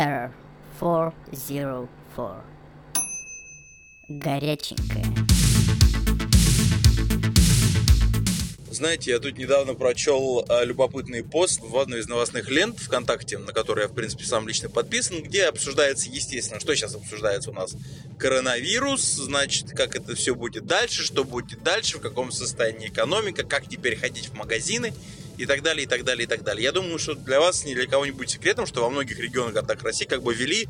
Error 404. Горяченькая. Знаете, я тут недавно прочел а, любопытный пост в одной из новостных лент ВКонтакте, на который я, в принципе, сам лично подписан, где обсуждается, естественно, что сейчас обсуждается у нас. Коронавирус, значит, как это все будет дальше, что будет дальше, в каком состоянии экономика, как теперь ходить в магазины и так далее, и так далее, и так далее. Я думаю, что для вас, ни для кого не будет секретом, что во многих регионах городах России как бы ввели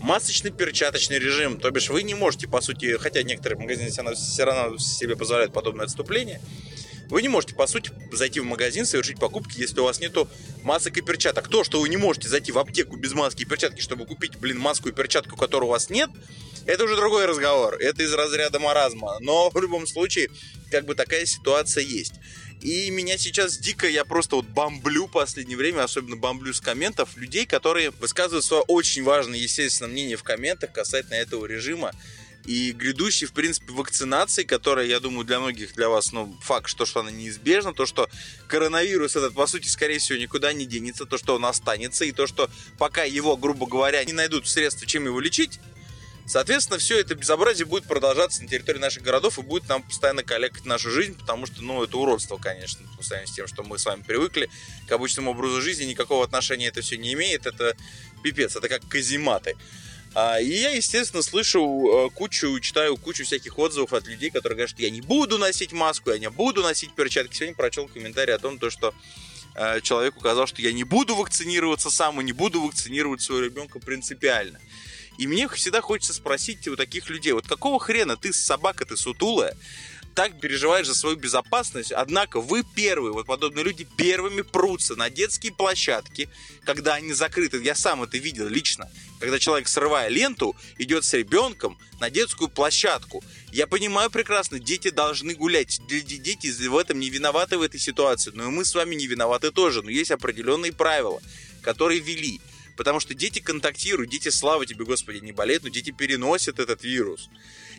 масочный перчаточный режим. То бишь вы не можете, по сути, хотя некоторые магазины все равно себе позволяют подобное отступление, вы не можете, по сути, зайти в магазин, совершить покупки, если у вас нету масок и перчаток. То, что вы не можете зайти в аптеку без маски и перчатки, чтобы купить, блин, маску и перчатку, которой у вас нет, это уже другой разговор. Это из разряда маразма. Но в любом случае, как бы такая ситуация есть. И меня сейчас дико, я просто вот бомблю в последнее время, особенно бомблю с комментов, людей, которые высказывают свое очень важное, естественно, мнение в комментах касательно этого режима. И грядущей, в принципе, вакцинации, которая, я думаю, для многих, для вас, ну, факт, что, что она неизбежна, то, что коронавирус этот, по сути, скорее всего, никуда не денется, то, что он останется, и то, что пока его, грубо говоря, не найдут средства, чем его лечить, Соответственно, все это безобразие будет продолжаться на территории наших городов и будет нам постоянно коллекать нашу жизнь, потому что, ну, это уродство, конечно, по сравнению с тем, что мы с вами привыкли к обычному образу жизни, никакого отношения это все не имеет, это пипец, это как казематы. А, и я, естественно, слышу э, кучу, читаю кучу всяких отзывов от людей, которые говорят, что я не буду носить маску, я не буду носить перчатки. Сегодня прочел комментарий о том, то, что э, человек указал, что я не буду вакцинироваться сам и не буду вакцинировать своего ребенка принципиально. И мне всегда хочется спросить у таких людей, вот какого хрена ты собака, ты сутулая, так переживаешь за свою безопасность, однако вы первые, вот подобные люди первыми прутся на детские площадки, когда они закрыты. Я сам это видел лично. Когда человек, срывая ленту, идет с ребенком на детскую площадку. Я понимаю прекрасно, дети должны гулять. Дети в этом не виноваты в этой ситуации. Но и мы с вами не виноваты тоже. Но есть определенные правила, которые ввели. Потому что дети контактируют, дети, слава тебе, Господи, не болеют, но дети переносят этот вирус.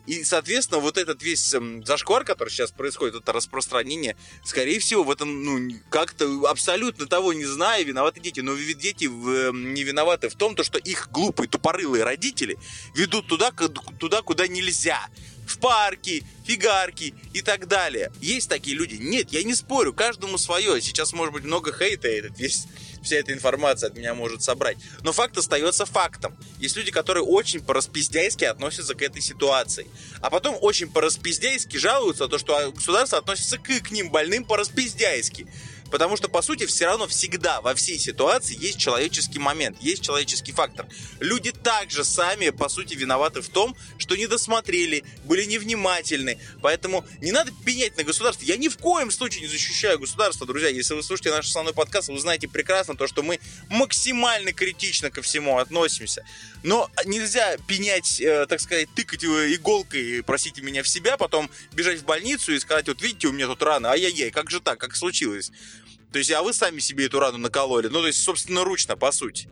И, соответственно, вот этот весь эм, зашквар, который сейчас происходит, это распространение, скорее всего, в этом, ну, как-то абсолютно того не зная, виноваты дети. Но ведь дети в, э, не виноваты в том, то, что их глупые, тупорылые родители ведут туда, туда, куда нельзя в парки, фигарки и так далее. Есть такие люди? Нет, я не спорю, каждому свое. Сейчас может быть много хейта, этот весь вся эта информация от меня может собрать. Но факт остается фактом. Есть люди, которые очень по-распиздяйски относятся к этой ситуации. А потом очень по-распиздяйски жалуются, то, что государство относится к, к ним больным по-распиздяйски. Потому что, по сути, все равно всегда во всей ситуации есть человеческий момент, есть человеческий фактор. Люди также сами, по сути, виноваты в том, что не досмотрели, были невнимательны. Поэтому не надо пенять на государство. Я ни в коем случае не защищаю государство, друзья. Если вы слушаете наш основной подкаст, вы знаете прекрасно то, что мы максимально критично ко всему относимся. Но нельзя пенять, э, так сказать, тыкать иголкой, простите меня, в себя, потом бежать в больницу и сказать, вот видите, у меня тут рана, ай-яй-яй, как же так, как случилось? То есть, а вы сами себе эту рану накололи. Ну, то есть, собственно, ручно, по сути.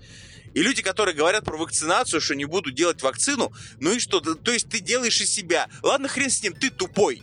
И люди, которые говорят про вакцинацию, что не будут делать вакцину, ну и что? То есть ты делаешь из себя. Ладно, хрен с ним, ты тупой.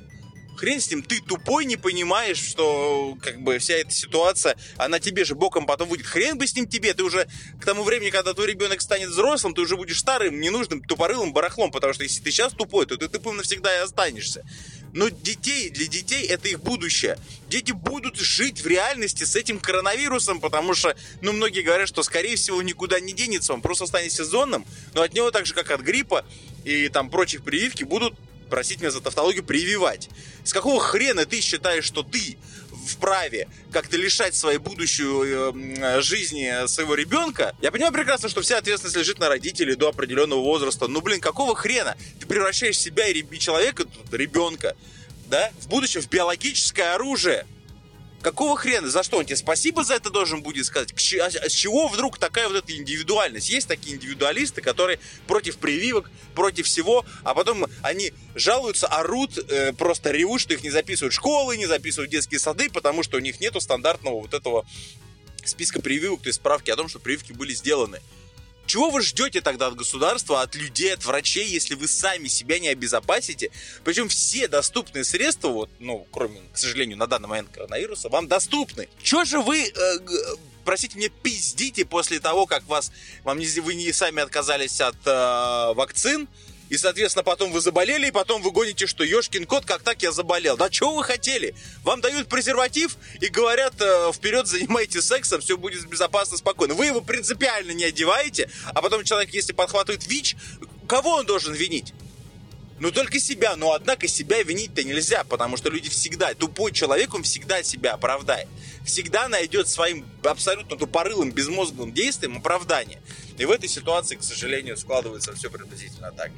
Хрен с ним, ты тупой, не понимаешь, что как бы вся эта ситуация, она тебе же боком потом выйдет. Хрен бы с ним тебе, ты уже к тому времени, когда твой ребенок станет взрослым, ты уже будешь старым, ненужным, тупорылым барахлом, потому что если ты сейчас тупой, то ты тупым навсегда и останешься. Но детей, для детей это их будущее. Дети будут жить в реальности с этим коронавирусом, потому что, ну, многие говорят, что, скорее всего, никуда не денется, он просто станет сезонным, но от него так же, как от гриппа и там прочих прививки, будут простите меня за тавтологию, прививать. С какого хрена ты считаешь, что ты вправе как-то лишать своей будущую э, жизни своего ребенка, я понимаю прекрасно, что вся ответственность лежит на родителей до определенного возраста. Ну, блин, какого хрена ты превращаешь себя и человека, ребенка, да, в будущем в биологическое оружие? Какого хрена? За что? Он тебе спасибо за это должен будет сказать? А с чего вдруг такая вот эта индивидуальность? Есть такие индивидуалисты, которые против прививок, против всего, а потом они жалуются, орут, э, просто ревут, что их не записывают школы, не записывают детские сады, потому что у них нету стандартного вот этого списка прививок, то есть справки о том, что прививки были сделаны. Чего вы ждете тогда от государства, от людей, от врачей, если вы сами себя не обезопасите? Причем все доступные средства, вот, ну, кроме, к сожалению, на данный момент коронавируса, вам доступны. Чего же вы э, простите, мне пиздите после того, как вас, вам не, вы не сами отказались от э, вакцин, и, соответственно, потом вы заболели, и потом вы гоните, что ешкин кот, как так я заболел. Да чего вы хотели? Вам дают презерватив и говорят, э, вперед занимайтесь сексом, все будет безопасно, спокойно. Вы его принципиально не одеваете, а потом человек, если подхватывает ВИЧ, кого он должен винить? Ну, только себя. Но, однако, себя винить-то нельзя, потому что люди всегда, тупой человек, он всегда себя оправдает. Всегда найдет своим абсолютно тупорылым, безмозглым действием оправдание. И в этой ситуации, к сожалению, складывается все приблизительно так.